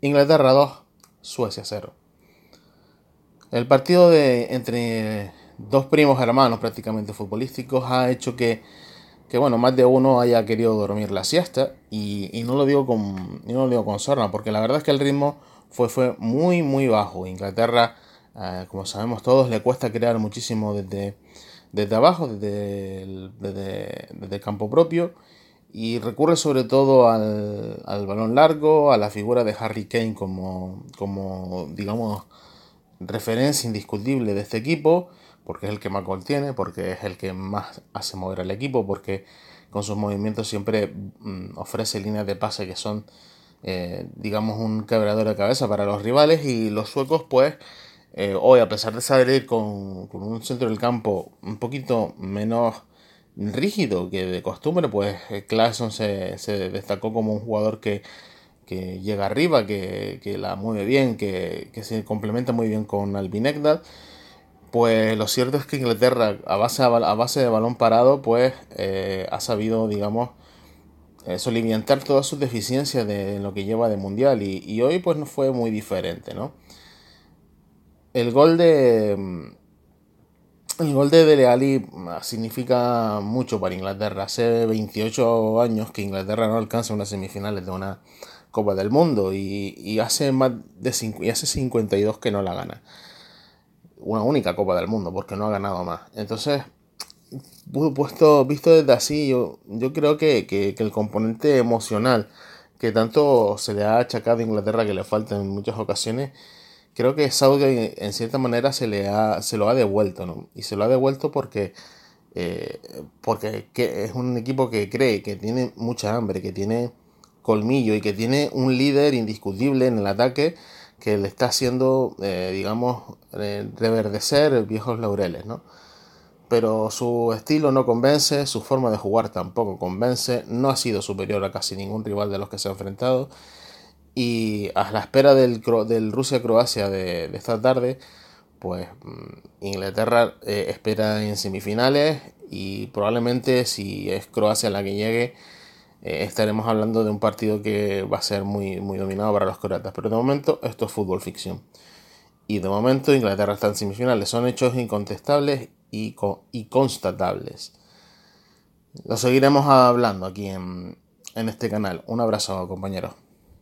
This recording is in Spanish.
Inglaterra 2, Suecia 0. El partido de entre dos primos hermanos prácticamente futbolísticos ha hecho que, que bueno, más de uno haya querido dormir la siesta y, y no lo digo con no lo digo con sorna, porque la verdad es que el ritmo fue, fue muy muy bajo. Inglaterra, eh, como sabemos todos, le cuesta crear muchísimo desde, desde abajo, desde desde, desde el campo propio y recurre sobre todo al, al, balón largo, a la figura de Harry Kane como, como, digamos, referencia indiscutible de este equipo, porque es el que más gol tiene, porque es el que más hace mover al equipo, porque con sus movimientos siempre mm, ofrece líneas de pase que son, eh, digamos, un quebrador de cabeza para los rivales y los suecos, pues, eh, hoy, a pesar de salir con, con un centro del campo un poquito menos rígido que de costumbre, pues eh, Claesson se, se, destacó como un jugador que, que llega arriba, que, que, la mueve bien, que, que se complementa muy bien con Albinegdal. Pues lo cierto es que Inglaterra, a base, a base de balón parado, pues eh, ha sabido, digamos, eh, soliviantar todas sus deficiencias de lo que lleva de mundial. Y, y hoy, pues no fue muy diferente, ¿no? El gol de el gol de Dele Alli ah, significa mucho para Inglaterra. Hace 28 años que Inglaterra no alcanza unas semifinales de una Copa del Mundo y, y hace más de y hace 52 que no la gana. Una única Copa del Mundo porque no ha ganado más. Entonces, puesto, visto desde así, yo, yo creo que, que, que el componente emocional que tanto se le ha achacado a Inglaterra que le falta en muchas ocasiones creo que es algo que en cierta manera se, le ha, se lo ha devuelto, ¿no? Y se lo ha devuelto porque, eh, porque es un equipo que cree, que tiene mucha hambre, que tiene colmillo y que tiene un líder indiscutible en el ataque que le está haciendo, eh, digamos, eh, reverdecer viejos laureles, ¿no? Pero su estilo no convence, su forma de jugar tampoco convence, no ha sido superior a casi ningún rival de los que se ha enfrentado y a la espera del, Rusia-Croacia de, esta tarde, pues mm, Inglaterra eh, espera en semifinales y probablemente si es Croacia la que llegue, eh, estaremos hablando de un partido que va a ser muy, dominado para los croatas. Pero de momento esto es fútbol ficción. Y de momento Inglaterra está en semifinales. Son hechos incontestables y, constatables. Lo seguiremos hablando aquí en este canal. Un abrazo compañeros.